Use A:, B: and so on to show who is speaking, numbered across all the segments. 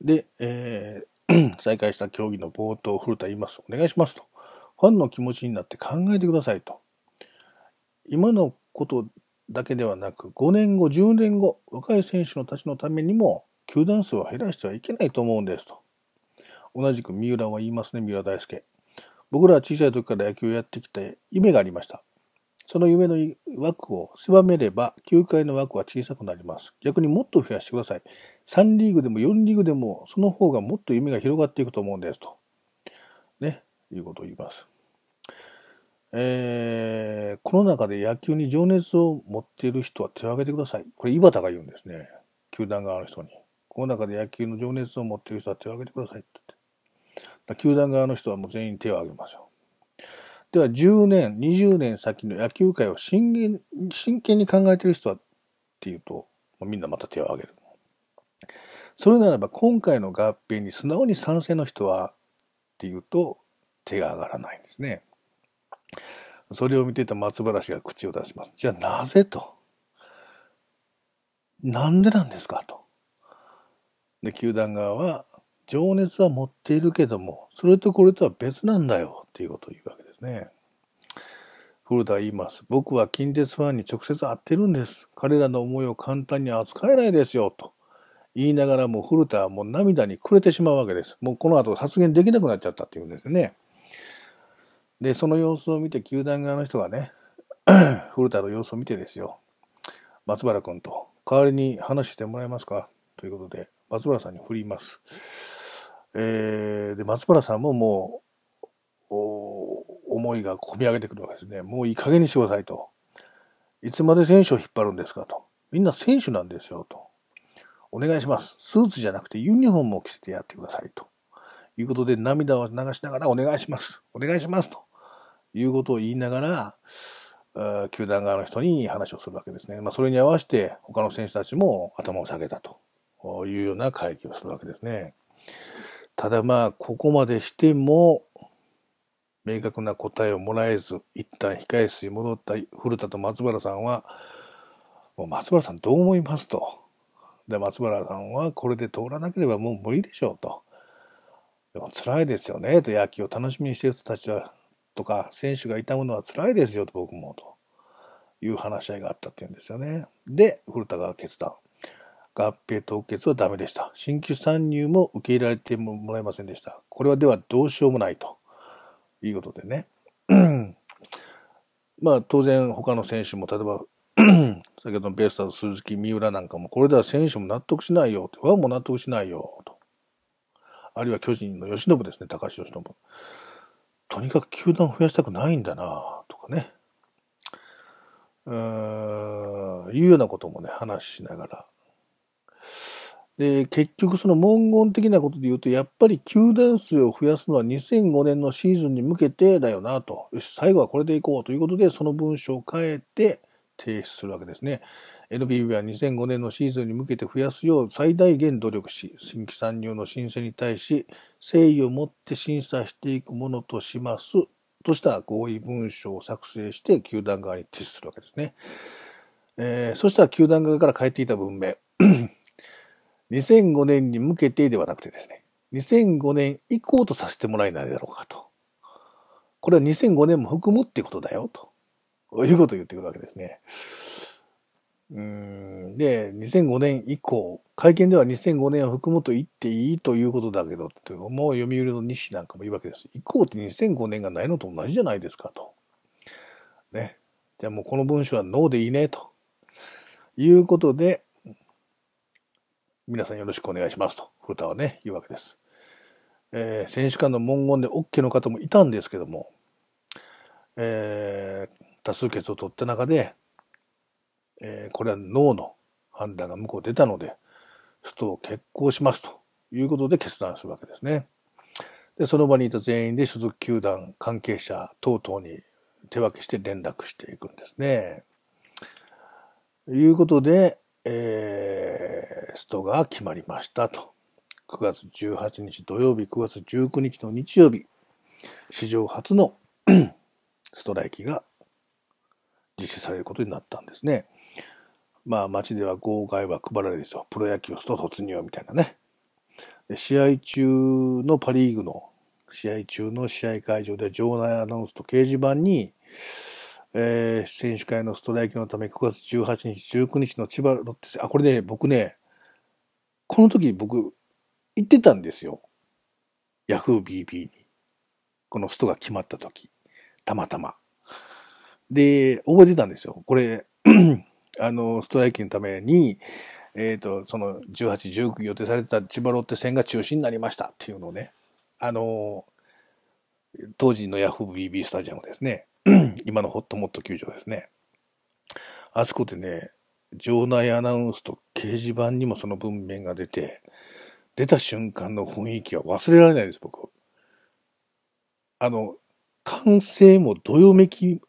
A: で、えー、再開した競技の冒頭、古田言います。お願いしますと。ファンの気持ちになって考えてくださいと。今のことだけではなく、5年後、10年後、若い選手のたちのためにも、球団数を減らしてはいけないと思うんですと。同じく三浦は言いますね、三浦大輔。僕らは小さい時から野球をやってきて夢がありました。その夢の枠を狭めれば、球界の枠は小さくなります。逆にもっと増やしてください。3リーグでも4リーグでも、その方がもっと夢が広がっていくと思うんですと。ね、いうことを言います。えー、この中で野球に情熱を持っている人は手を挙げてください。これ、井端が言うんですね。球団側の人に。この中で野球の情熱を持っている人は手を挙げてくださいって言って。球団側の人はもう全員手を挙げますよ。では、10年、20年先の野球界を真剣真剣に考えている人はっていうと、みんなまた手を挙げる。それならば、今回の合併に素直に賛成の人はっていうと、手が上がらないんですね。それを見ていた松原氏が口を出します。じゃあなぜと。なんでなんですかと。で、球団側は、情熱は持っているけども、それとこれとは別なんだよっていうことを言うわけですね。古田は言います。僕は近鉄ファンに直接会ってるんです。彼らの思いを簡単に扱えないですよ、と。言いながらも古田はもう涙に暮れてしまうわけです。もうこの後発言できなくなっちゃったっていうんですね。で、その様子を見て、球団側の人がね、古田の様子を見てですよ、松原君と、代わりに話してもらえますか？ということで、松原さんに振ります。えー、で、松原さんももう、思いが込み上げてくるわけですね。もういい加減にしてくださいと。いつまで選手を引っ張るんですかと。みんな選手なんですよと。お願いします。スーツじゃなくてユニフォームを着せてやってくださいと。いうことで涙を流しながらお願いします。お願いしますと。いうことを言いながら、球団側の人に話をするわけですね。まあ、それに合わせて他の選手たちも頭を下げたというような会議をするわけですね。ただまあ、ここまでしても、明確な答えをもらえず、一旦控え室に戻った古田と松原さんは、もう松原さんどう思いますと。で、松原さんはこれで通らなければもう無理でしょうと。でも辛いですよねと野球を楽しみにしてる人たちはとか選手がいたものは辛いですよと僕もという話し合いがあったっていうんですよね。で、古田が決断。合併凍結はダメでした。新規参入も受け入れられてもらえませんでした。これはではどうしようもないということでね。まあ当然他の選手も例えば先ほどのベースターズ鈴木三浦なんかもこれでは選手も納得しないよファンも納得しないよと。あるいは巨人の吉信ですね、高橋由伸。とにかく球団を増やしたくないんだなとかね。うーん、いうようなこともね、話しながら。で、結局その文言的なことで言うと、やっぱり球団数を増やすのは2005年のシーズンに向けてだよなと。よし、最後はこれでいこうということで、その文章を変えて提出するわけですね。NPB は2005年のシーズンに向けて増やすよう最大限努力し、新規参入の申請に対し、誠意を持って審査していくものとします。とした合意文書を作成して、球団側に提出するわけですね。えー、そしたら球団側から変えていた文明。2005年に向けてではなくてですね、2005年以降とさせてもらえないだろうかと。これは2005年も含むってことだよ、と。こういうことを言ってくるわけですね。うんで、2005年以降、会見では2005年を含むと言っていいということだけど、もう読売の西なんかも言うわけです。以降って2005年がないのと同じじゃないですかと。ね。じゃあもうこの文章はノーでいいね、ということで、皆さんよろしくお願いしますと、古田はね、言うわけです。えー、選手間の文言で OK の方もいたんですけども、えー、多数決を取った中で、えー、これは脳の判断が向こう出たので、ストを決行しますということで決断するわけですね。で、その場にいた全員で所属球団、関係者等々に手分けして連絡していくんですね。ということで、えー、ストが決まりましたと。9月18日土曜日、9月19日の日曜日、史上初の ストライキが実施されることになったんですね。まあ街では号外は配られるですよ。プロ野球スト突入みたいなね。試合中のパリーグの試合中の試合会場で場内アナウンスと掲示板に、えー、選手会のストライキのため9月18日、19日の千葉ロッテ戦、あ、これね、僕ね、この時僕、行ってたんですよ。ヤフー BB に。このストが決まった時。たまたま。で、覚えてたんですよ。これ、あの、ストライキのために、えっ、ー、と、その18、19予定された千葉ロッテ戦が中止になりましたっていうのをね、あの、当時のヤフー BB スタジアムですね。今のホットモット球場ですね。あそこでね、場内アナウンスと掲示板にもその文面が出て、出た瞬間の雰囲気は忘れられないです、僕。あの、歓声もどよめき、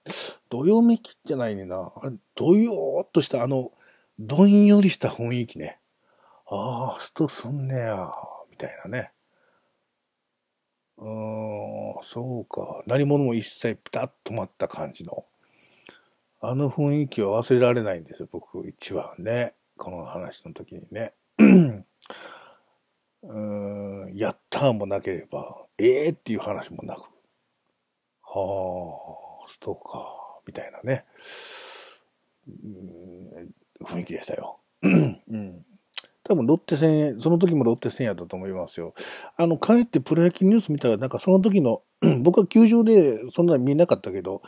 A: どよめきじゃないねな。あれ、どよーっとしたあの、どんよりした雰囲気ね。ああ、ストすんねや、みたいなね。うーん、そうか。何者も一切ピタッと止まった感じの。あの雰囲気は忘れられないんですよ、僕一番ね。この話の時にね。うーん、やったーもなければ、ええー、っていう話もなく。はあ、ストか、みたいなね。雰囲気でしたよ。うん。多分ロッテ戦、その時もロッテ戦やったと思いますよ。あの、帰ってプロ野球ニュース見たら、なんかその時の、僕は球場でそんなに見なかったけど、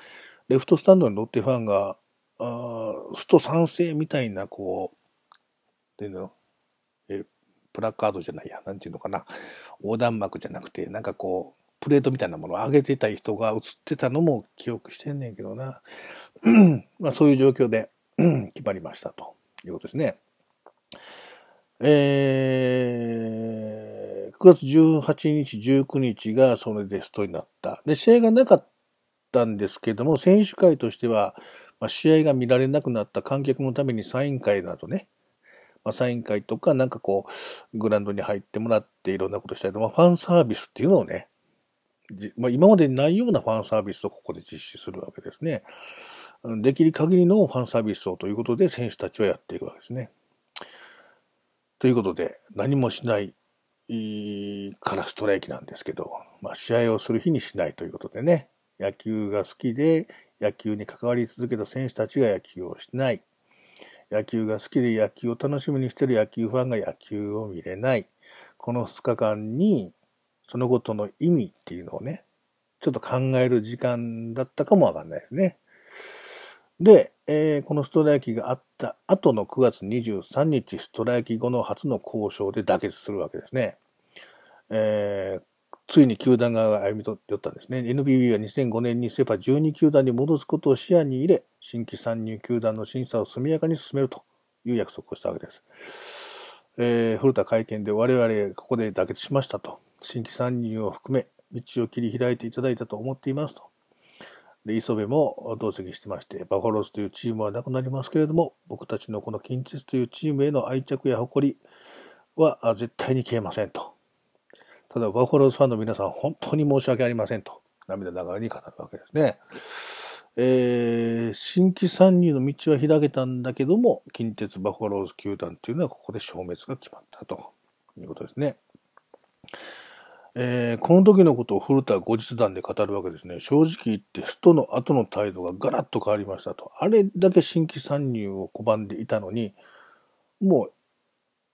A: レフトスタンドにロッテファンが、あスト賛成みたいな、こう、っていうの、え、プラカードじゃないや、なんていうのかな、横断幕じゃなくて、なんかこう、プレートみたいなものを上げてた人が映ってたのも記憶してんねんけどな。まあそういう状況で 決まりましたということですね。えー、9月18日、19日がそれでストになった。で、試合がなかったんですけども、選手会としては、まあ、試合が見られなくなった観客のためにサイン会などね、まあ、サイン会とか、なんかこう、グラウンドに入ってもらっていろんなことしたりと、まあ、ファンサービスっていうのをね、まあ、今までにないようなファンサービスをここで実施するわけですね。できる限りのファンサービスをということで選手たちはやっていくわけですね。ということで、何もしないからストライキなんですけど、まあ、試合をする日にしないということでね、野球が好きで野球に関わり続けた選手たちが野球をしない。野球が好きで野球を楽しみにしている野球ファンが野球を見れない。この2日間にそのことの意味っていうのをね、ちょっと考える時間だったかもわかんないですね。で、えー、このストライキがあった後の9月23日、ストライキ後の初の交渉で妥結するわけですね。えー、ついに球団側が歩み寄ったんですね。NBB は2005年にセパ12球団に戻すことを視野に入れ、新規参入球団の審査を速やかに進めるという約束をしたわけです。えー、古田会見で我々ここで妥結しましたと。新規参入を含め、道を切り開いていただいたと思っていますと。で、磯部も同席してまして、バファローズというチームはなくなりますけれども、僕たちのこの近鉄というチームへの愛着や誇りは絶対に消えませんと。ただ、バファローズファンの皆さん、本当に申し訳ありませんと。涙ながらに語るわけですね。えー、新規参入の道は開けたんだけども、近鉄バファローズ球団というのはここで消滅が決まったということですね。えー、この時のことを古田は後日談で語るわけですね。正直言って、ストの後の態度がガラッと変わりましたと。あれだけ新規参入を拒んでいたのに、も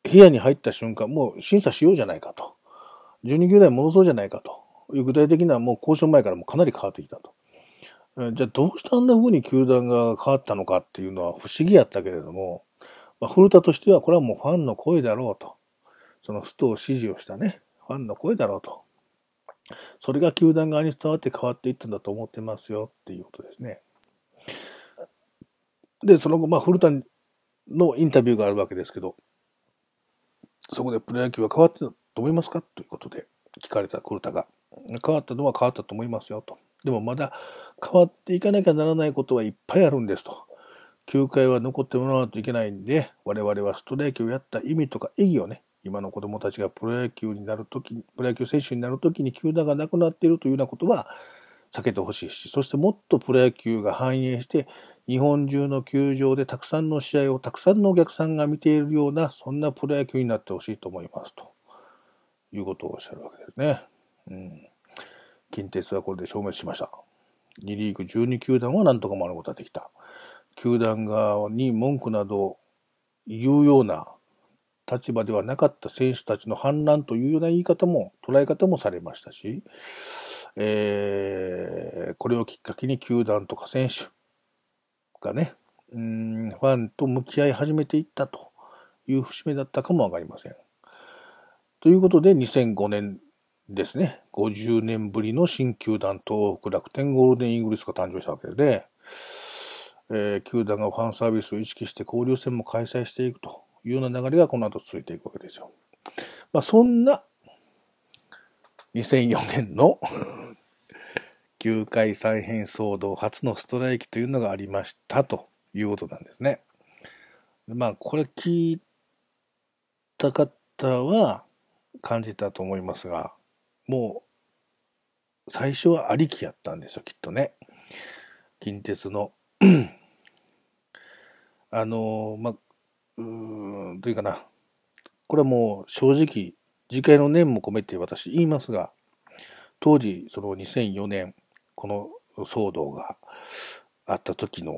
A: う部屋に入った瞬間、もう審査しようじゃないかと。12球団戻そうじゃないかと。いう具体的なもう交渉前からもかなり変わってきたと。じゃあどうしてあんな風に球団が変わったのかっていうのは不思議やったけれども、まあ、古田としてはこれはもうファンの声だろうと。そのストを支持をしたね、ファンの声だろうと。それが球団側に伝わって変わっていったんだと思ってますよっていうことですね。で、その後、まあ、古田のインタビューがあるわけですけど、そこでプロ野球は変わってたと思いますか？ということで聞かれた古田が、変わったのは変わったと思いますよと。でもまだ変わっていかなきゃならないことはいっぱいあるんですと。球界は残ってもらわないといけないんで、我々はストライキをやった意味とか意義をね、今の子供たちがプロ野球になるとき、プロ野球選手になるときに球団がなくなっているというようなことは避けてほしいし、そしてもっとプロ野球が反映して、日本中の球場でたくさんの試合をたくさんのお客さんが見ているような、そんなプロ野球になってほしいと思いますということをおっしゃるわけですね。うん。近鉄はこれで消滅しました。2リーグ12球団はなんとか回ることできた。球団側に文句など言うような立場ではなかった選手たちの反乱というような言い方も、捉え方もされましたし、えー、これをきっかけに球団とか選手がね、うん、ファンと向き合い始めていったという節目だったかもわかりません。ということで、2005年ですね、50年ぶりの新球団東北楽天ゴールデンイーグルスが誕生したわけで、えー、球団がファンサービスを意識して交流戦も開催していくというような流れがこの後続いていくわけですよ。まあ、そんな2004年の 球界再編騒動初のストライキというのがありましたということなんですね。まあ、これ聞いた方は感じたと思いますが、もう、最初はありきやったんですよ、きっとね。近鉄の あの、まあ、うん、というかな。これはもう正直、次回の念も込めて私言いますが、当時、その2004年、この騒動があった時の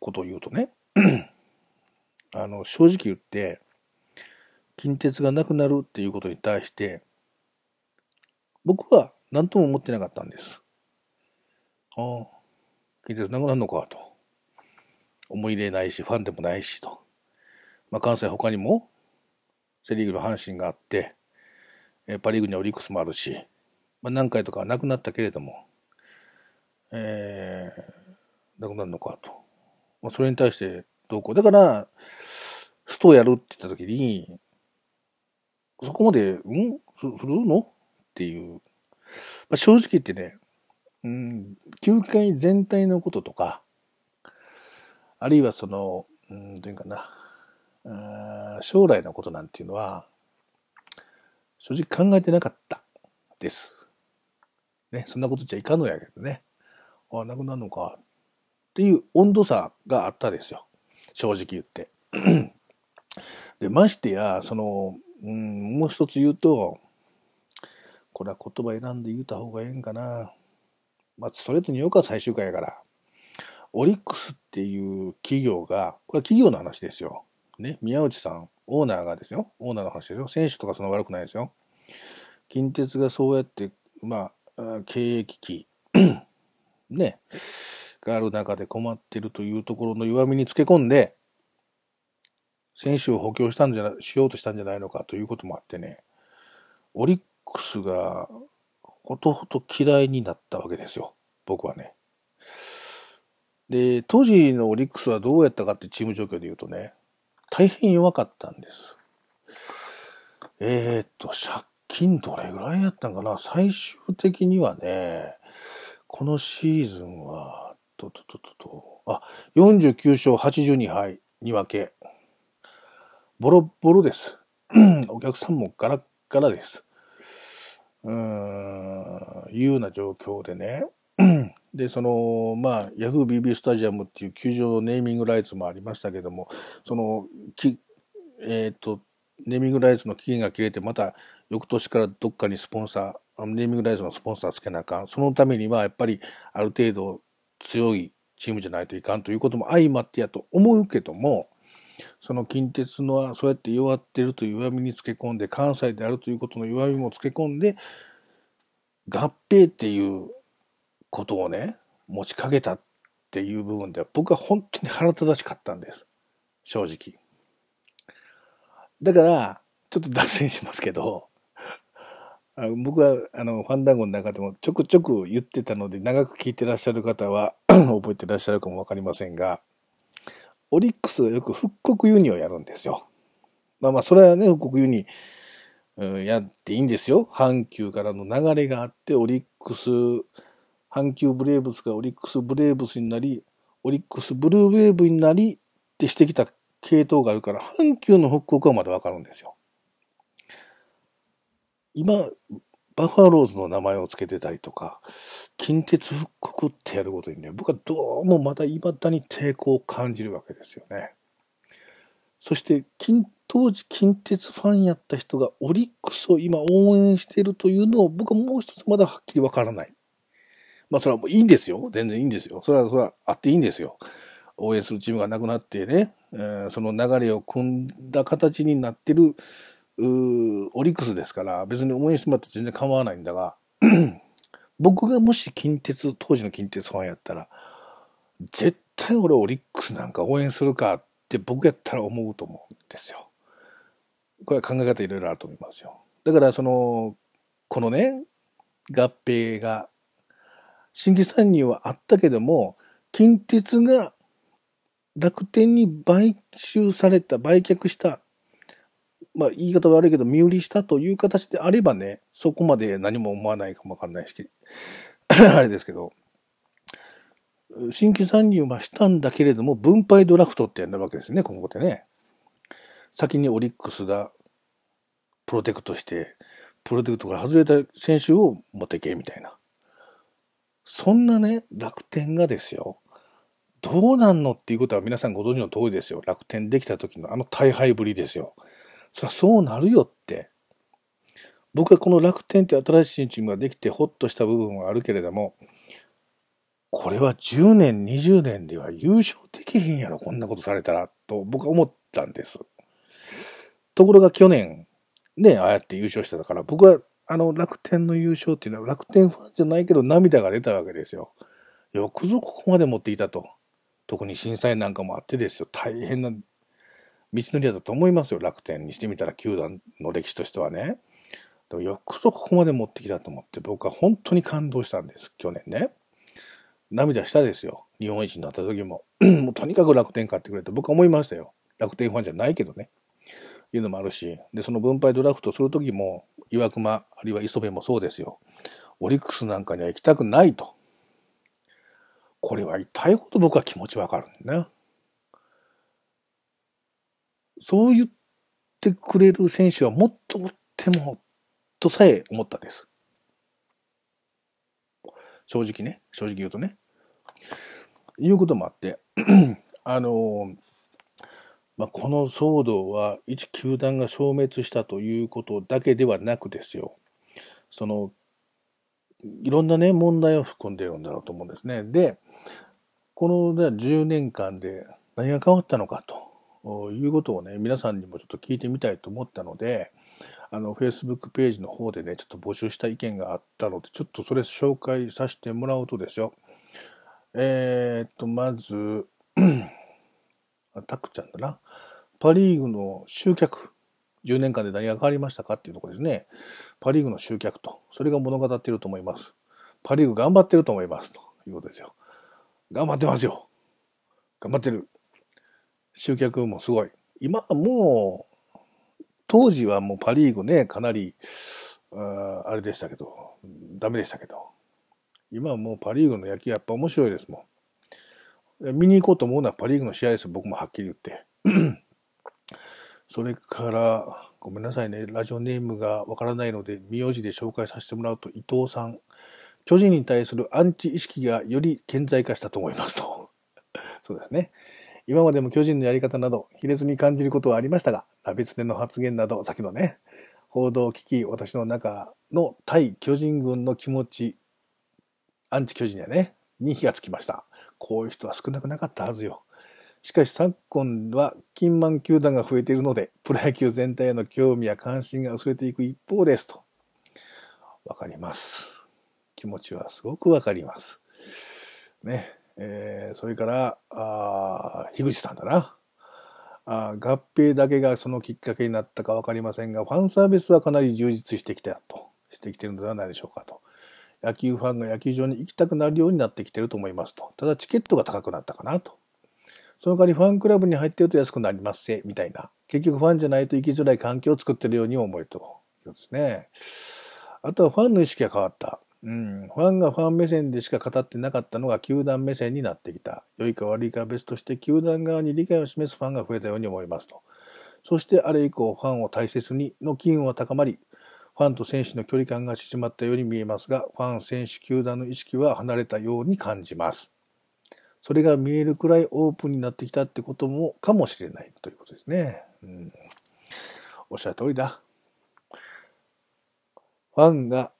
A: ことを言うとね、あの、正直言って、近鉄がなくなるっていうことに対して、僕は何とも思ってなかったんです。ああ、近鉄なくなるのかと。思い入れないし、ファンでもないしと。まあ、関西他にも、セリーグの阪神があって、えパリーグにはオリックスもあるし、まあ、何回とかはなくなったけれども、えー、なくなるのかと。まあ、それに対してどうこう。だから、ストをやるって言った時に、そこまで、ん？するの？っていう、まあ、正直言ってね、うん、球界全体のこととか、あるいはその、うん、どういうかな、将来のことなんていうのは、正直考えてなかったです。ね、そんなことじゃいかんのやけどね。ああ、なくなるのか。っていう温度差があったですよ。正直言って。で、ましてや、その、うん、もう一つ言うと、これは言葉選んで言うた方がええんかな。まあ、ストレートによくは最終回やから。オリックスっていう企業が、これは企業の話ですよ。ね、宮内さん、オーナーがですよ。オーナーの話ですよ。選手とかその悪くないですよ。近鉄がそうやって、まあ、経営危機、ね、がある中で困ってるというところの弱みにつけ込んで、選手を補強したんじゃ、しようとしたんじゃないのかということもあってね、オリックスがほとほと嫌いになったわけですよ。僕はね。で、当時のオリックスはどうやったかってチーム状況で言うとね、大変弱かったんです。えー、っと、借金どれぐらいやったんかな？最終的にはね、このシーズンは、ととととと、あ、49勝82敗、2分け。ボロボロです。お客さんもガラッガラです。うーん、いうような状況でね。で、その、まあ、ヤフー BB スタジアムっていう球場ネーミングライツもありましたけども、その、きえっ、ー、と、ネーミングライツの期限が切れて、また翌年からどっかにスポンサー、ネーミングライツのスポンサーつけなあかん。そのためには、やっぱりある程度強いチームじゃないといかんということも相まってやと思うけども、その近鉄のはそうやって弱ってるという弱みにつけ込んで、関西であるということの弱みもつけ込んで、合併っていうことをね、持ちかけたっていう部分では僕は本当に腹立たしかったんです。正直。だから、ちょっと脱線しますけど、僕はあのファンダンゴの中でもちょくちょく言ってたので長く聞いてらっしゃる方は 覚えてらっしゃるかもわかりませんが、オリックスはよく復刻ユニをやるんですよ。まあまあ、それはね、復刻ユニ、うん、やっていいんですよ。阪急からの流れがあって、オリックス、阪急ブレーブスがオリックスブレーブスになり、オリックスブルーウェーブになりってしてきた系統があるから、阪急の復刻はまだわかるんですよ。今、バファローズの名前を付けてたりとか、近鉄復刻ってやることにね、僕はどうもまだ未だに抵抗を感じるわけですよね。そして近、当時近鉄ファンやった人がオリックスを今応援しているというのを僕はもう一つまだはっきりわからない。まあそれはもういいんですよ。全然いいんですよ。それは、それはあっていいんですよ。応援するチームがなくなってね、えー、その流れを組んだ形になってる、オリックスですから、別に応援してもらって全然構わないんだが、僕がもし近鉄、当時の近鉄ファンやったら、絶対俺オリックスなんか応援するかって僕やったら思うと思うんですよ。これは考え方いろいろあると思いますよ。だからその、このね、合併が、新規参入はあったけども、近鉄が楽天に買収された、売却したまあ、言い方悪いけど、身売りしたという形であればね、そこまで何も思わないかもわかんないし、あれですけど、新規参入はしたんだけれども、分配ドラフトってやるわけですね、今後でね。先にオリックスがプロテクトして、プロテクトから外れた選手を持ってけ、みたいな。そんなね、楽天がですよ、どうなんのっていうことは皆さんご存知の通りですよ。楽天できた時のあの大敗ぶりですよ。そりゃそうなるよって。僕はこの楽天って新しいチームができてホッとした部分はあるけれども、これは10年、20年では優勝できへんやろ、こんなことされたら、と僕は思ったんです。ところが去年、ね、ああやって優勝してたから、僕はあの楽天の優勝っていうのは楽天ファンじゃないけど涙が出たわけですよ。よくぞここまで持っていたと。特に震災なんかもあってですよ。大変な道のりだと思いますよ、楽天にしてみたら球団の歴史としてはね。でもよくぞここまで持ってきたと思って、僕は本当に感動したんです、去年ね。涙したですよ、日本一になった時も。もうとにかく楽天買ってくれと僕は思いましたよ。楽天ファンじゃないけどね。いうのもあるし、で、その分配ドラフトする時も、岩隈、あるいは磯部もそうですよ。オリックスなんかには行きたくないと。これは痛いほど僕は気持ちわかるんだね。そう言ってくれる選手はもっともっても、とさえ思ったです。正直ね、正直言うとね。いうこともあって、あの、まあ、この騒動は一球団が消滅したということだけではなくですよ。その、いろんなね、問題を含んでいるんだろうと思うんですね。で、この10年間で何が変わったのかと。いうことをね、皆さんにもちょっと聞いてみたいと思ったので、あの、Facebook ページの方でね、ちょっと募集した意見があったので、ちょっとそれ紹介させてもらうとですよ。えー、っと、まず、タクちゃんだな。パリーグの集客。10年間で何が変わりましたかっていうところですね。パリーグの集客と。それが物語っていると思います。パリーグ頑張ってると思います。ということですよ。頑張ってますよ。頑張ってる。集客もすごい。今はもう、当時はもうパリーグね、かなり、ああれでしたけど、ダメでしたけど、今はもうパリーグの野球やっぱ面白いですもん。見に行こうと思うのはパリーグの試合です僕もはっきり言って。それから、ごめんなさいね、ラジオネームがわからないので、名字で紹介させてもらうと、伊藤さん。巨人に対するアンチ意識がより顕在化したと思いますと。そうですね。今までも巨人のやり方など、卑劣に感じることはありましたが、ナビツネの発言など、先のね、報道を聞き、私の中の対巨人軍の気持ち、アンチ巨人やね、に火がつきました。こういう人は少なくなかったはずよ。しかし昨今は金満球団が増えているので、プロ野球全体への興味や関心が薄れていく一方ですと。わかります。気持ちはすごくわかります。ね。えー、それから、あ樋口さんだな。あ合併だけがそのきっかけになったか分かりませんが、ファンサービスはかなり充実してきたと、してきてるのではないでしょうかと。野球ファンが野球場に行きたくなるようになってきてると思いますと。ただチケットが高くなったかなと。その代わりファンクラブに入ってると安くなりますせ、みたいな。結局ファンじゃないと行きづらい環境を作ってるように思えるということですね。あとはファンの意識が変わった。うん、ファンがファン目線でしか語ってなかったのが球団目線になってきた。良いか悪いかは別として球団側に理解を示すファンが増えたように思いますと。そしてあれ以降ファンを大切にの機運は高まり、ファンと選手の距離感が縮まったように見えますが、ファン、選手、球団の意識は離れたように感じます。それが見えるくらいオープンになってきたってことも、かもしれないということですね。うん、おっしゃる通りだ。ファンが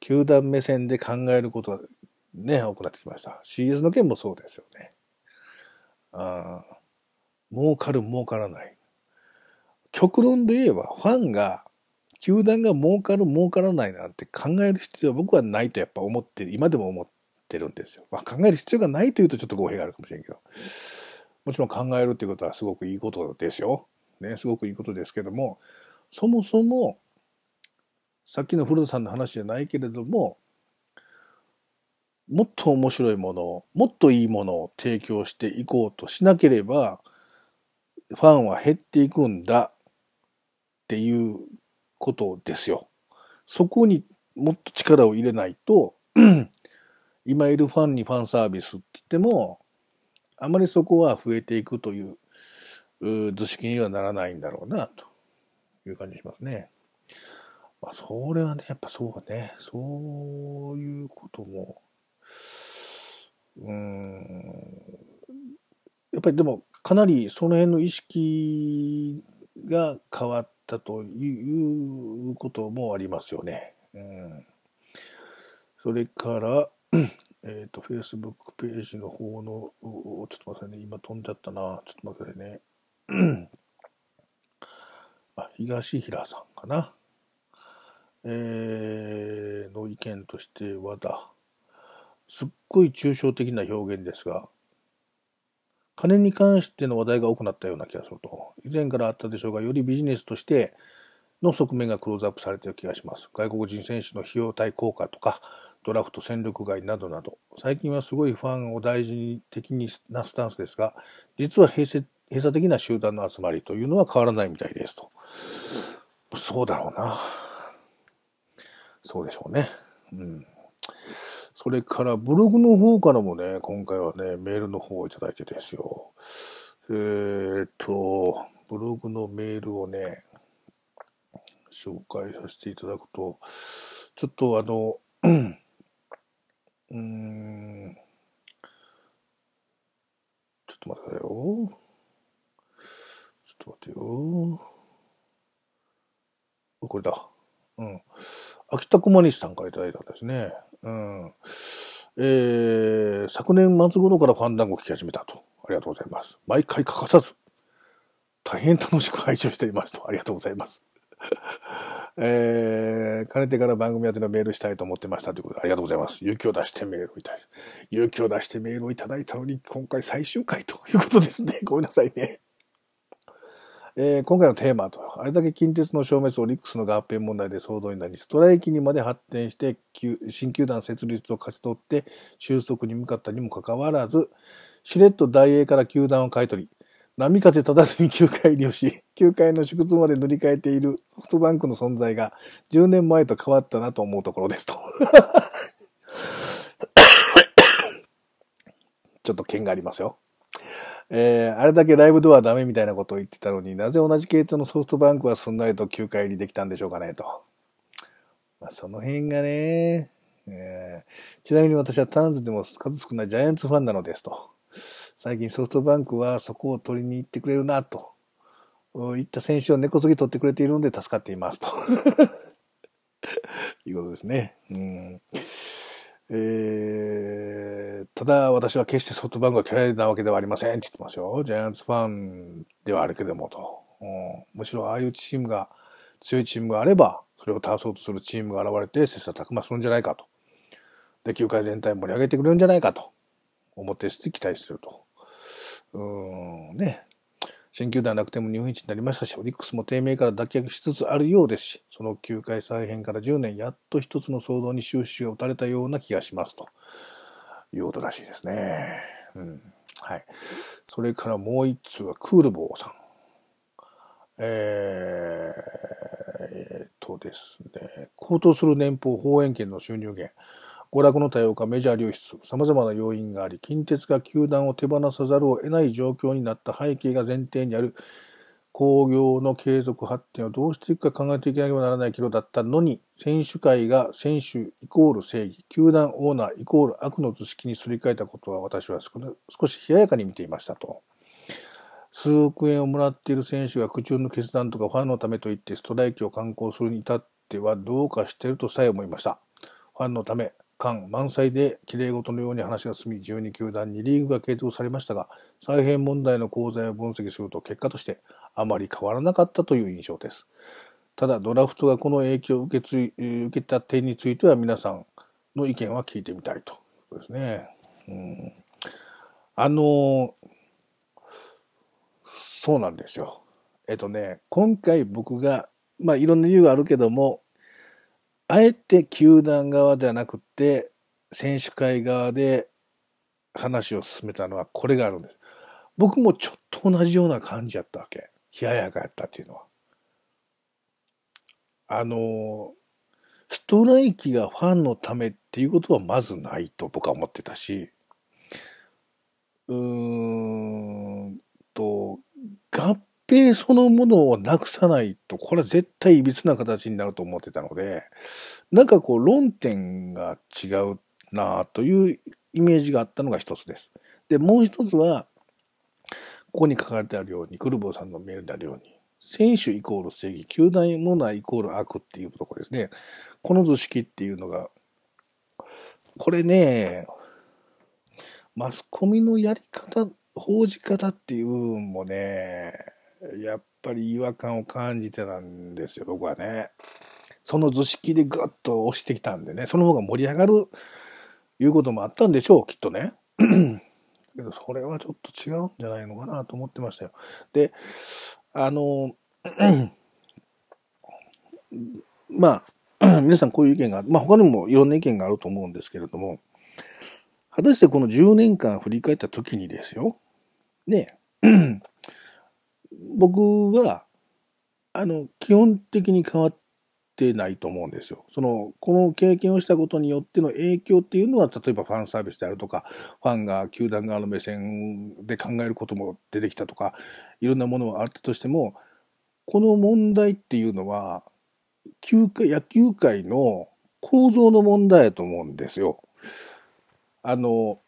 A: 球団目線で考えることがね、多くなってきました。CS の件もそうですよね。あ儲かる儲からない。極論で言えば、ファンが、球団が儲かる儲からないなんて考える必要は僕はないとやっぱ思って、今でも思っってるんですよ。まあ、考える必要がないというとちょっと語弊があるかもしれんけど。もちろん考えるっていうことはすごくいいことですよ。ね、すごくいいことですけども、そもそも、さっきの古田さんの話じゃないけれども、もっと面白いものを、もっといいものを提供していこうとしなければ、ファンは減っていくんだっていうことですよ。そこにもっと力を入れないと、今いるファンにファンサービスって言っても、あまりそこは増えていくという図式にはならないんだろうな、という感じしますね。まあ、それはね、やっぱそうね、そういうことも、うん、やっぱりでも、かなりその辺の意識が変わったということもありますよね。うん、それから、えっ、と、Facebook ページの方の、ちょっと待ってね、今飛んじゃったな。ちょっと待ってね。あ、東平さんかな。えー、の意見としてはだ。すっごい抽象的な表現ですが、金に関しての話題が多くなったような気がすると。以前からあったでしょうが、よりビジネスとしての側面がクローズアップされている気がします。外国人選手の費用対効果とか、ドラフト戦力外などなど、最近はすごいファンを大事的なスタンスですが、実は閉鎖閉鎖的な集団の集まりというのは変わらないみたいですと。そうだろうな。そうでしょうね。うん。それからブログの方からもね、今回はね、メールの方をいただいてですよ。えー、っと、ブログのメールをね、紹介させていただくと、ちょっとあの、うん、ちょっと待ってくださいよ。ちょっと待ってよ。これだ。うん。秋田駒西さんからいただいたんですね。うん。えー、昨年末頃からファンダンゴを聞き始めたと。ありがとうございます。毎回欠かさず、大変楽しく拝聴していますと。ありがとうございます。えー、かねてから番組宛てのメールしたいと思ってましたということで、ありがとうございます。勇気を出してメールをいただいた。勇気を出してメールをいただいたのに、今回最終回ということですね。ごめんなさいね。えー、今回のテーマと、あれだけ近鉄の消滅オリックスの合併問題で騒動になり、ストライキにまで発展して、新球団設立を勝ち取って収束に向かったにもかかわらず、しれっと大英から球団を買い取り、波風立たずに球界入りをし、球界の縮図まで塗り替えているソフトバンクの存在が10年前と変わったなと思うところですと。ちょっと剣がありますよ。えー、あれだけライブドアダメみたいなことを言ってたのになぜ同じ系統のソフトバンクはすんなりと球界入りできたんでしょうかねと。まあ、その辺がね、えー、ちなみに私はターンズでも数少ないジャイアンツファンなのですと。最近ソフトバンクはそこを取りに行ってくれるなと。いった選手を根こそぎ取ってくれているので助かっていますと。いうことですね。うんえー、ただ私は決してソフトバンクが嫌いなわけではありませんって言ってますよ。ジャイアンツファンではあるけどもと。うん、むしろああいうチームが、強いチームがあれば、それを倒そうとするチームが現れて切磋琢磨するんじゃないかと。で、球界全体盛り上げてくれるんじゃないかと思って期待すると。うん、ね。新球団楽天も日本一になりましたし、オリックスも低迷から脱却しつつあるようですし、その球界再編から10年、やっと一つの騒動に終止が打たれたような気がしますということらしいですね。うん。はい。それからもう一つはクールボーさん。えー、えー、とですね、高騰する年俸、放映権の収入源。娯楽の多様化、メジャー流出、様々な要因があり、近鉄が球団を手放さざるを得ない状況になった背景が前提にある工業の継続発展をどうしていくか考えていかなければならない岐路だったのに、選手会が選手イコール正義、球団オーナーイコール悪の図式にすり替えたことは私は少し冷ややかに見ていましたと。数億円をもらっている選手が苦中の決断とかファンのためと言ってストライキを敢行するに至ってはどうかしているとさえ思いました。ファンのため、間満載で綺麗事のように話が進み、12球団にリーグが継続されましたが、再編問題の功罪を分析すると結果としてあまり変わらなかったという印象です。ただ、ドラフトがこの影響を受けつ受けた点については皆さんの意見は聞いてみたいということですね。うん、あの、そうなんですよ。えっとね、今回僕が、まあいろんな理由があるけども、あえて球団側ではなくて、選手会側で話を進めたのはこれがあるんです。僕もちょっと同じような感じやったわけ。冷ややかやったっていうのは。あの、ストライキがファンのためっていうことはまずないと僕は思ってたし、うーんと、合併そのものをなくさないと、これは絶対歪な形になると思ってたので、なんかこう論点が違うなというイメージがあったのが一つです。で、もう一つは、ここに書かれてあるように、クルボーさんのメールであるように、選手イコール正義、球団のないイコール悪っていうところですね。この図式っていうのが、これね、マスコミのやり方、報じ方っていう部分もね、やっぱり違和感を感じてたんですよ、僕はね。その図式でぐっと押してきたんでね、その方が盛り上がる、いうこともあったんでしょう、きっとね。けど、それはちょっと違うんじゃないのかなと思ってましたよ。で、あの、まあ、皆さんこういう意見が、まあ他にもいろんな意見があると思うんですけれども、果たしてこの10年間振り返った時にですよ、ね、僕は、あの、基本的に変わってないと思うんですよ。その、この経験をしたことによっての影響っていうのは、例えばファンサービスであるとか、ファンが球団側の目線で考えることも出てきたとか、いろんなものがあったとしても、この問題っていうのは、球界、野球界の構造の問題だと思うんですよ。あの、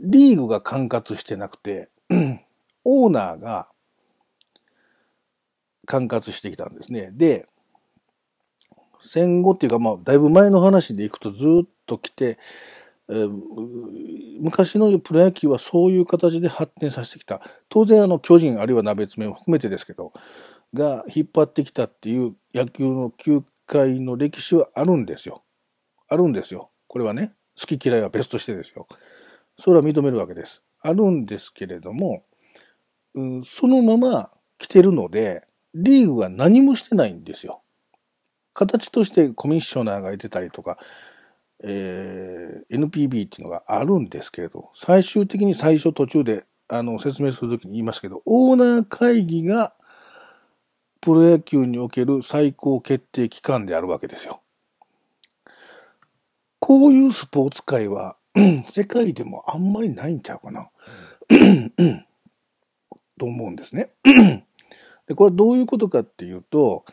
A: リーグが管轄してなくて、オーナーが管轄してきたんですね。で、戦後っていうか、まあ、だいぶ前の話でいくとずっと来て、えー、昔のプロ野球はそういう形で発展させてきた。当然、あの、巨人あるいは鍋爪を含めてですけど、が引っ張ってきたっていう野球の球界の歴史はあるんですよ。あるんですよ。これはね、好き嫌いは別としてですよ。それは認めるわけです。あるんですけれども、うん、そのまま来てるので、リーグが何もしてないんですよ。形としてコミッショナーがいてたりとか、えー、NPB っていうのがあるんですけれど、最終的に最初途中であの説明するときに言いますけど、オーナー会議がプロ野球における最高決定機関であるわけですよ。こういうスポーツ界は 世界でもあんまりないんちゃうかな と思うんですね で、これどういうことかっていうと、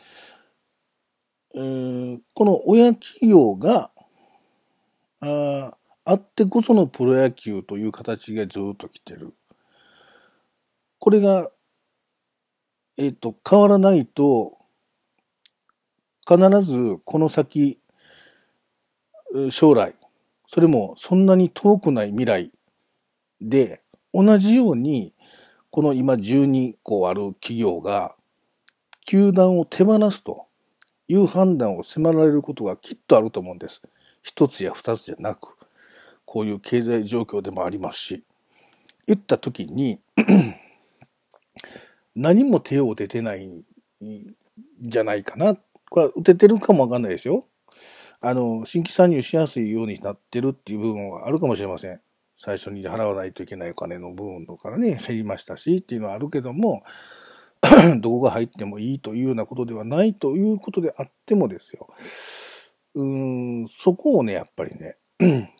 A: えー、この親企業が、ああってこそのプロ野球という形がずっと来てる。これが、えっ、ー、と、変わらないと、必ずこの先、将来、それもそんなに遠くない未来で、同じようにこの今12個ある企業が、球団を手放すという判断を迫られることがきっとあると思うんです。一つや二つじゃなく、こういう経済状況でもありますし、言った時に 何も手を出てないんじゃないかな。これは打ててるかもわかんないですよ。あの、新規参入しやすいようになってるっていう部分はあるかもしれません。最初に払わないといけないお金の部分とかね、減りましたしっていうのはあるけども、どこが入ってもいいというようなことではないということであってもですよ。うーん、そこをね、やっぱりね、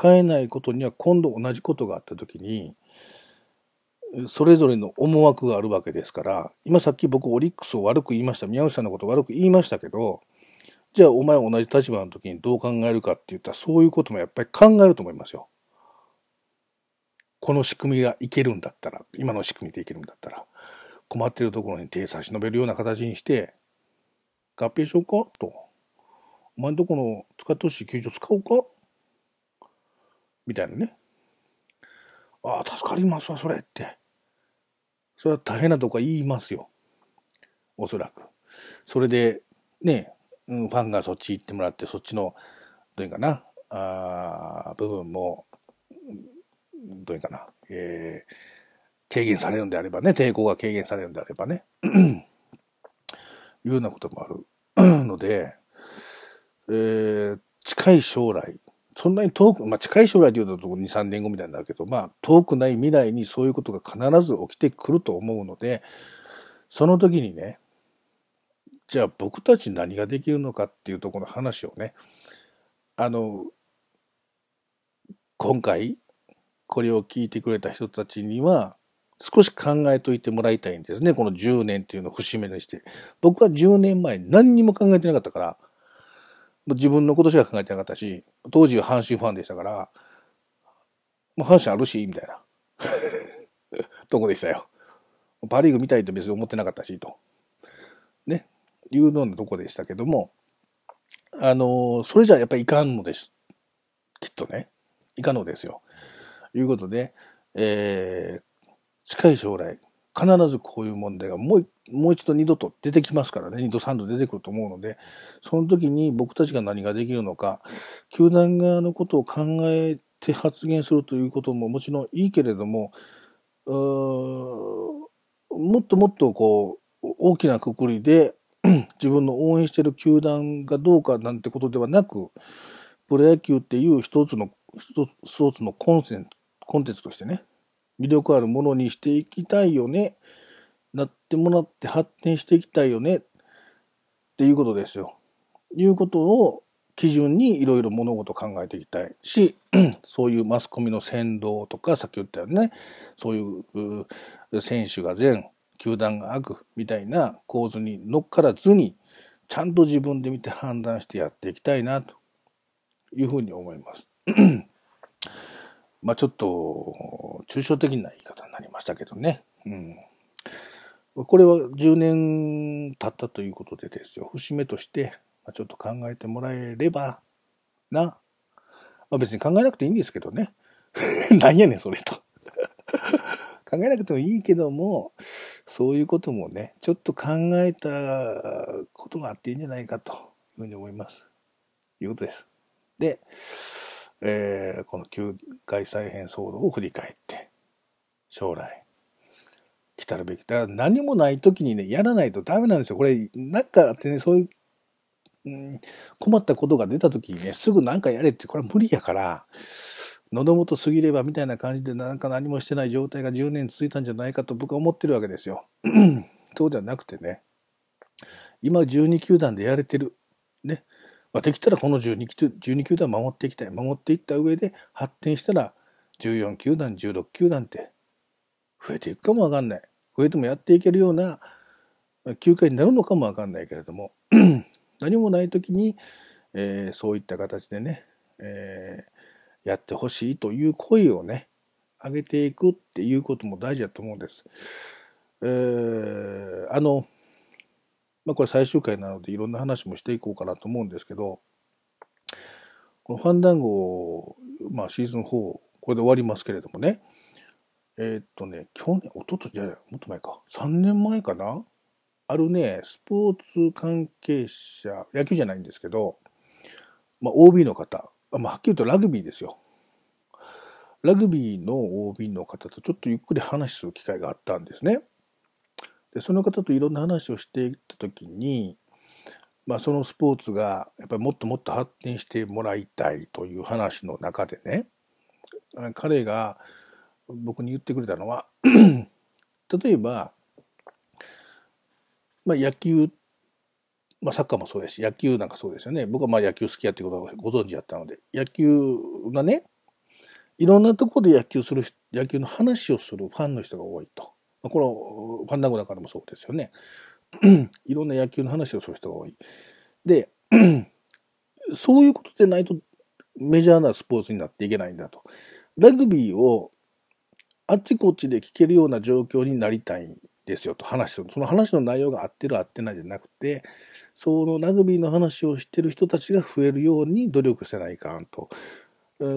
A: 変えないことには今度同じことがあったときに、それぞれの思惑があるわけですから、今さっき僕オリックスを悪く言いました。宮内さんのこと悪く言いましたけど、じゃあお前同じ立場の時にどう考えるかって言ったら、そういうこともやっぱり考えると思いますよ。この仕組みがいけるんだったら、今の仕組みでいけるんだったら、困ってるところに手差し伸べるような形にして、合併しようか？と。お前んとこの使ってほしい球場使おうか？みたいなね。ああ、助かりますわ、それって。それは大変なとこは言いますよ。おそらく。それで、ね、ファンがそっち行ってもらって、そっちの、どういうかな、あ部分も、どういうかな、えー、軽減されるんであればね、抵抗が軽減されるんであればね、いうようなこともある。ので、えー、近い将来、そんなに遠く、まあ、近い将来で言うと2、3年後みたいになるけど、まあ、遠くない未来にそういうことが必ず起きてくると思うので、その時にね、じゃあ僕たち何ができるのかっていうところの話をね、あの、今回、これを聞いてくれた人たちには、少し考えといてもらいたいんですね。この10年っていうのを節目にして。僕は10年前何にも考えてなかったから、自分のことしか考えてなかったし、当時は阪神ファンでしたから、まあ、阪神あるし、みたいな とこでしたよ。パリーグ見たいと別に思ってなかったし、と。ね。いうののとこでしたけども、あの、それじゃやっぱりいかんのです。きっとね。いかんのですよ。いうことで、えー、近い将来、必ずこういう問題がもうもう一度二度と出てきますからね、二度三度出てくると思うので、その時に僕たちが何ができるのか、球団側のことを考えて発言するということももちろんいいけれども、もっともっとこう、大きなくくりで 自分の応援している球団がどうかなんてことではなく、プロ野球っていう一つの、一つのコンセンコンテンツとしてね、魅力あるものにしていきたいよね。なってもらって発展していきたいよね。っていうことですよ。いうことを基準にいろいろ物事を考えていきたいし、そういうマスコミの先導とか、さっき言ったよね、そういう選手が善、球団が悪みたいな構図に乗っからずに、ちゃんと自分で見て判断してやっていきたいな、というふうに思います。まあちょっと、抽象的な言い方になりましたけどね。うん。これは10年経ったということでですよ。節目として、ま、ちょっと考えてもらえればな。まあ別に考えなくていいんですけどね。何やねん、それと。考えなくてもいいけども、そういうこともね、ちょっと考えたことがあっていいんじゃないかというふうに思います。いうことです。で、えー、この旧外再編騒動を振り返って、将来、来たるべき。だから何もない時にね、やらないとダメなんですよ。これ、なんかあってね、そういう、うん、困ったことが出た時にね、すぐなんかやれって、これは無理やから、喉元過ぎればみたいな感じで、なんか何もしてない状態が10年続いたんじゃないかと僕は思ってるわけですよ。そうではなくてね、今12球団でやれてる。ね。まあ、できたらこの12球 ,12 球団守っていきたい。守っていった上で発展したら14球団、16球団って増えていくかもわかんない。増えてもやっていけるような休暇になるのかもわかんないけれども、何もない時に、えー、そういった形でね、えー、やってほしいという声をね、上げていくっていうことも大事だと思うんです。えー、あの、まあ、これ最終回なのでいろんな話もしていこうかなと思うんですけど、このファンダンゴ、まあ、シーズン4、これで終わりますけれどもね、えー、っとね、去年、おととじゃもっと前か、3年前かな？あるね、スポーツ関係者、野球じゃないんですけど、まあ、OB の方、まあ、はっきり言うとラグビーですよ。ラグビーの OB の方とちょっとゆっくり話する機会があったんですね。でその方といろんな話をしていった時に、まあ、そのスポーツがやっぱりもっともっと発展してもらいたいという話の中でね彼が僕に言ってくれたのは 例えば、まあ、野球、まあ、サッカーもそうですし野球なんかそうですよね僕はまあ野球好きやってことはご存知だったので野球がねいろんなところで野球する、野球の話をするファンの人が多いと。まこのファンダンゴだからもそうですよね。いろんな野球の話をする人が多い。で、そういうことでないとメジャーなスポーツになっていけないんだと。ラグビーをあっちこっちで聞けるような状況になりたいんですよと話す。その話の内容が合ってる合ってないじゃなくて、そのラグビーの話をしてる人たちが増えるように努力せないかんと。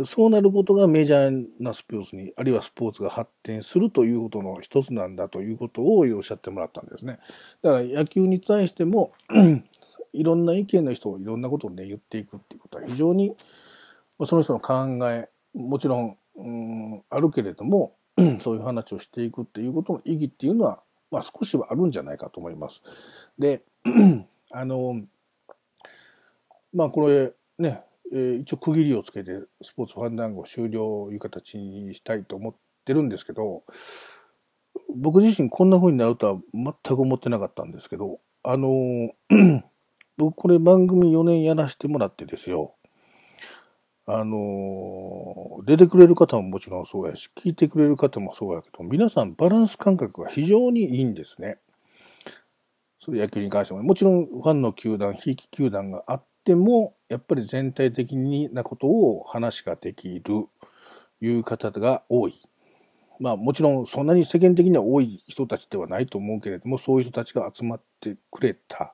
A: そうなることがメジャーなスポーツに、あるいはスポーツが発展するということの一つなんだということをおっしゃってもらったんですね。だから野球に対しても いろんな意見の人をいろんなことをね、言っていくっていうことは非常に、その人の考え、もちろん、うん、あるけれども、そういう話をしていくっていうことの意義っていうのは、まあ少しはあるんじゃないかと思います。で、あの、まあこれね、えー、一応区切りをつけてスポーツファンダンゴ終了いう形にしたいと思ってるんですけど、僕自身こんな風になるとは全く思ってなかったんですけど、あの、僕これ番組4年やらせてもらってですよ、あの、出てくれる方ももちろんそうやし、聞いてくれる方もそうやけど、皆さんバランス感覚が非常にいいんですね。それ野球に関しても、もちろんファンの球団、ひいき球団があっても、やっぱり全体的なことを話ができるいう方が多い。まあもちろんそんなに世間的には多い人たちではないと思うけれども、そういう人たちが集まってくれた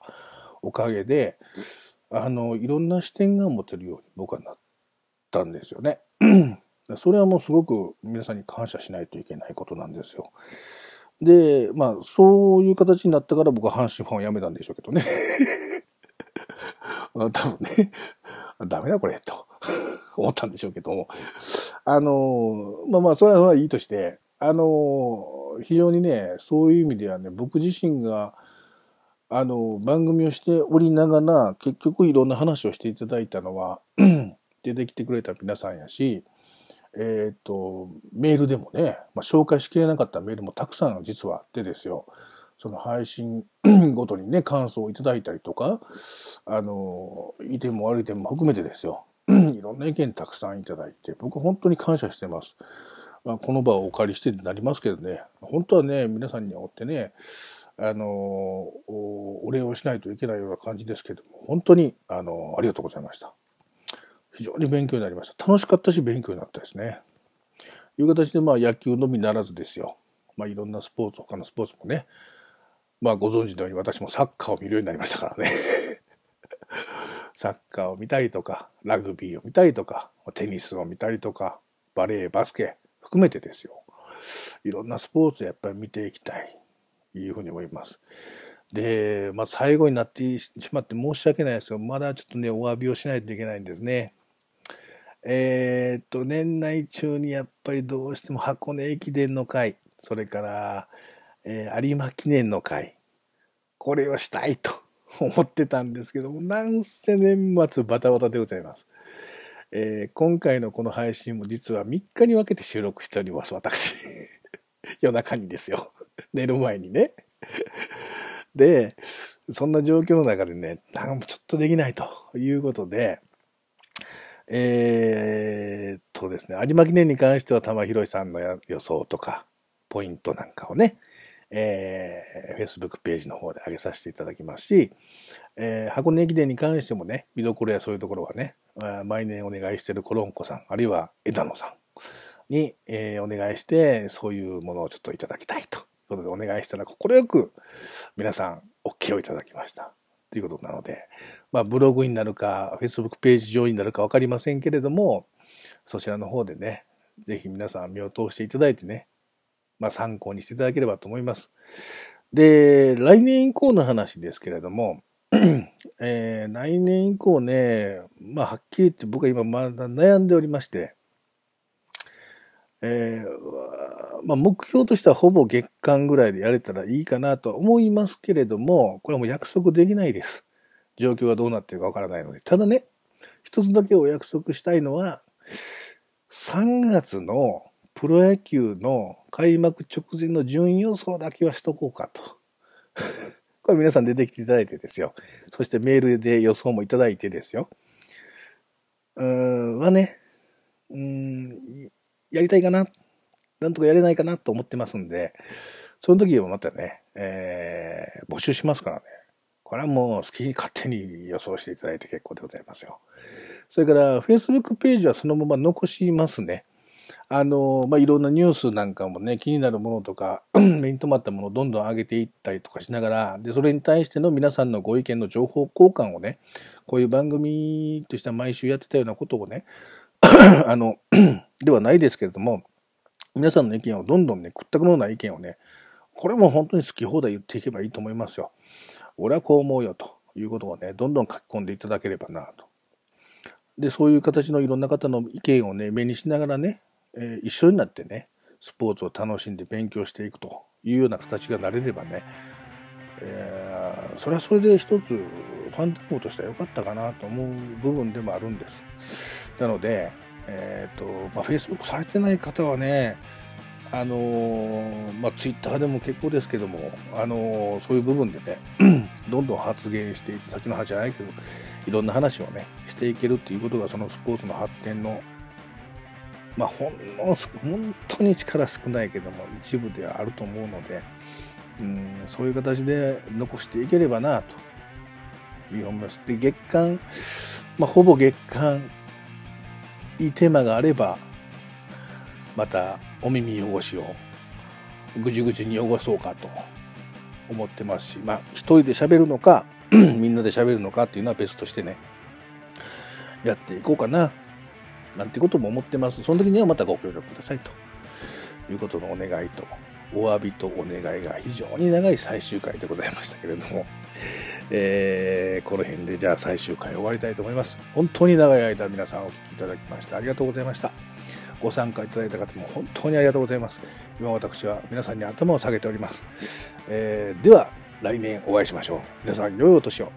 A: おかげで、あの、いろんな視点が持てるように僕はなったんですよね。それはもうすごく皆さんに感謝しないといけないことなんですよ。で、まあ、そういう形になったから僕は阪神ファンを辞めたんでしょうけどね。多分ね、ダメだこれ、と 思ったんでしょうけども。あの、まあまあ、それはいいとして、あの、非常にね、そういう意味ではね、僕自身が、あの、番組をしておりながら、結局いろんな話をしていただいたのは、出てきてくれた皆さんやし、えっ、ー、と、メールでもね、まあ、紹介しきれなかったメールもたくさん実はあってですよ。その配信 ごとにね、感想をいただいたりとか、あの、いい点も悪い点も含めてですよ。いろんな意見たくさんいただいて、僕本当に感謝してます。まあ、この場をお借りしてになりますけどね、本当はね、皆さんに会ってね、あの、お礼をしないといけないような感じですけども、本当に、あの、ありがとうございました。非常に勉強になりました。楽しかったし、勉強になったですね。いう形で、まあ、野球のみならずですよ。まあ、いろんなスポーツ、他のスポーツもね、まあ、ご存知のように私もサッカーを見るようになりましたからね。サッカーを見たりとか、ラグビーを見たりとか、テニスを見たりとか、バレー、バスケ含めてですよ。いろんなスポーツをやっぱり見ていきたい、いうふうに思います。で、まあ、最後になってしまって申し訳ないですけど、まだちょっとね、お詫びをしないといけないんですね。えー、っと、年内中にやっぱりどうしても箱根駅伝の会、それから、えー、有馬記念の会、これをしたいと 思ってたんですけども、なんせ年末バタバタでございます。えー、今回のこの配信も実は3日に分けて収録しております、私。夜中にですよ。寝る前にね。で、そんな状況の中でね、なんかちょっとできないということで、えー、っとですね、有馬記念に関しては玉広さんの予想とか、ポイントなんかをね、えー、Facebook ページの方で上げさせていただきますし、えー、箱根駅伝に関してもね、見どころやそういうところはね、毎年お願いしているコロンコさん、あるいは枝野さんに、えー、お願いして、そういうものをちょっといただきたいということでお願いしたら、快く皆さん OK をいただきました。ということなので、まあ、ブログになるか、Facebook ページ上になるかわかりませんけれども、そちらの方でね、ぜひ皆さん目を通していただいてね、まあ、参考にしていただければと思います。で、来年以降の話ですけれども、えー、来年以降ね、まあ、はっきり言って僕は今まだ悩んでおりまして、えー、まあ、目標としてはほぼ月間ぐらいでやれたらいいかなと思いますけれども、これはもう約束できないです。状況がどうなってるかわからないので。ただね、一つだけお約束したいのは、3月のプロ野球の開幕直前の順位予想だけはしとこうかと。これ皆さん出てきていただいてですよ。そしてメールで予想もいただいてですよ。うーん、はね、うん、やりたいかな、なんとかやれないかなと思ってますんで、その時はまたね、えー、募集しますからね。これはもう好きに勝手に予想していただいて結構でございますよ。それから、Facebook ページはそのまま残しますね。あの、まあ、いろんなニュースなんかもね、気になるものとか、目に留まったものをどんどん上げていったりとかしながら、で、それに対しての皆さんのご意見の情報交換をね、こういう番組としては毎週やってたようなことをね、あの、ではないですけれども、皆さんの意見をどんどんね、屈託のような意見をね、これも本当に好き放題言っていけばいいと思いますよ。俺はこう思うよということをね、どんどん書き込んでいただければなと。で、そういう形のいろんな方の意見をね、目にしながらね、えー、一緒になってね、スポーツを楽しんで勉強していくというような形がなれればね、えー、それはそれで一つファンダムとしては良かったかなと思う部分でもあるんです。なので、えっ、ー、と、まあ、Facebook されてない方はね、あのー、まあ、ツイッターでも結構ですけども、あのー、そういう部分でね、どんどん発言していって、先の話じゃないけど、いろんな話をね、していけるっていうことが、そのスポーツの発展のまあ、ほんの、本当に力少ないけども、一部ではあると思うので、うん、そういう形で残していければな、という思います。で、月間、まあ、ほぼ月間、いいテーマがあれば、また、お耳汚しを、ぐじゅぐじゅに汚そうかと思ってますし、まあ、一人で喋るのか、みんなで喋るのかっていうのは別としてね、やっていこうかな。なんてことも思ってます。その時にはまたご協力くださいということのお願いと、お詫びとお願いが非常に長い最終回でございましたけれども、えー、この辺でじゃあ最終回終わりたいと思います。本当に長い間皆さんお聞きいただきましてありがとうございました。ご参加いただいた方も本当にありがとうございます。今私は皆さんに頭を下げております。えー、では来年お会いしましょう。皆さん良いお年を。